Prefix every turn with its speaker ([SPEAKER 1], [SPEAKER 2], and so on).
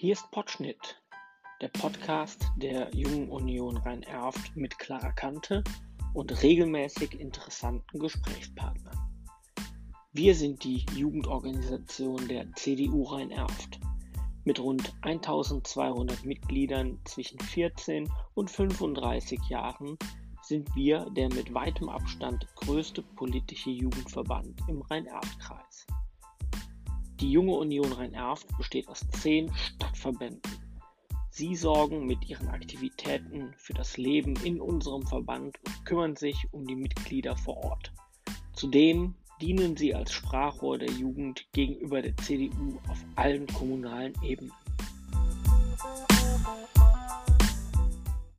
[SPEAKER 1] Hier ist Potschnitt, der Podcast der Jungen Union Rhein-Erft mit klarer Kante und regelmäßig interessanten Gesprächspartnern. Wir sind die Jugendorganisation der CDU Rhein-Erft mit rund 1200 Mitgliedern zwischen 14 und 35 Jahren sind wir der mit weitem Abstand größte politische Jugendverband im Rhein-Erft-Kreis. Die Junge Union Rhein-Erft besteht aus zehn Stadtverbänden. Sie sorgen mit ihren Aktivitäten für das Leben in unserem Verband und kümmern sich um die Mitglieder vor Ort. Zudem dienen sie als Sprachrohr der Jugend gegenüber der CDU auf allen kommunalen Ebenen.